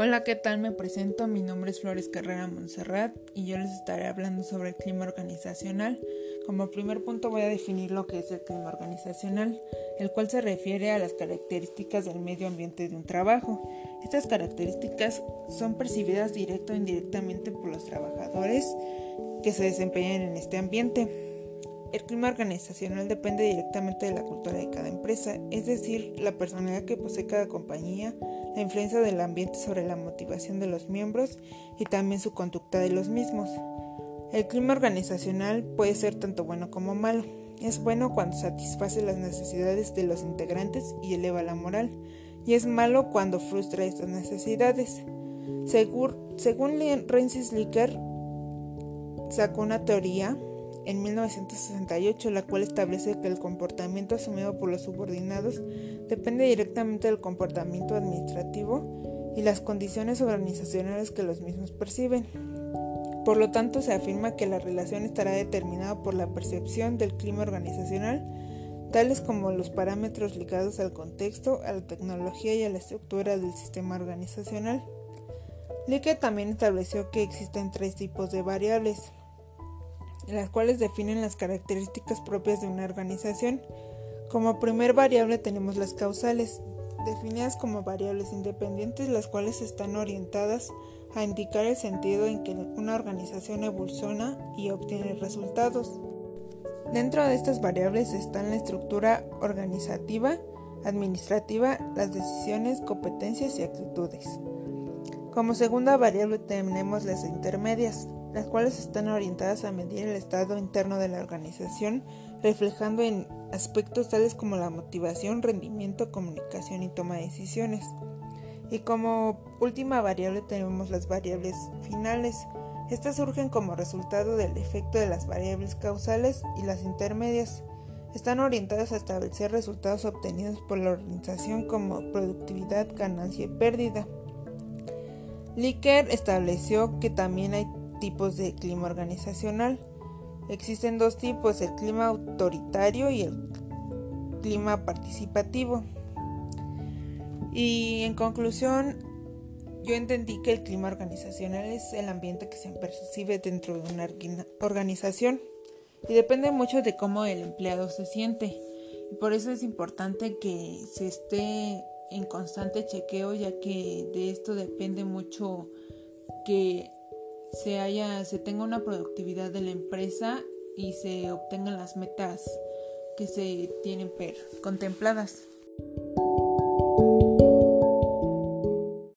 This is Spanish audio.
Hola, ¿qué tal? Me presento. Mi nombre es Flores Carrera Montserrat y yo les estaré hablando sobre el clima organizacional. Como primer punto voy a definir lo que es el clima organizacional, el cual se refiere a las características del medio ambiente de un trabajo. Estas características son percibidas directa o indirectamente por los trabajadores que se desempeñan en este ambiente. El clima organizacional depende directamente de la cultura de cada empresa, es decir, la personalidad que posee cada compañía, la influencia del ambiente sobre la motivación de los miembros y también su conducta de los mismos. El clima organizacional puede ser tanto bueno como malo. Es bueno cuando satisface las necesidades de los integrantes y eleva la moral, y es malo cuando frustra estas necesidades. Según, Rensis Licker, sacó una teoría en 1968, la cual establece que el comportamiento asumido por los subordinados depende directamente del comportamiento administrativo y las condiciones organizacionales que los mismos perciben. Por lo tanto, se afirma que la relación estará determinada por la percepción del clima organizacional, tales como los parámetros ligados al contexto, a la tecnología y a la estructura del sistema organizacional. Lique también estableció que existen tres tipos de variables, las cuales definen las características propias de una organización. Como primer variable tenemos las causales, definidas como variables independientes, las cuales están orientadas a indicar el sentido en que una organización evoluciona y obtiene resultados. Dentro de estas variables están la estructura organizativa, administrativa, las decisiones, competencias y actitudes. Como segunda variable tenemos las intermedias, las cuales están orientadas a medir el estado interno de la organización, reflejando en aspectos tales como la motivación, rendimiento, comunicación y toma de decisiones. Y como última variable tenemos las variables finales. Estas surgen como resultado del efecto de las variables causales y las intermedias. Están orientadas a establecer resultados obtenidos por la organización como productividad, ganancia y pérdida. Licker estableció que también hay tipos de clima organizacional. Existen dos tipos, el clima autoritario y el clima participativo. Y en conclusión, yo entendí que el clima organizacional es el ambiente que se percibe dentro de una organización y depende mucho de cómo el empleado se siente. Y por eso es importante que se esté en constante chequeo, ya que de esto depende mucho que se haya, se tenga una productividad de la empresa y se obtengan las metas que se tienen contempladas.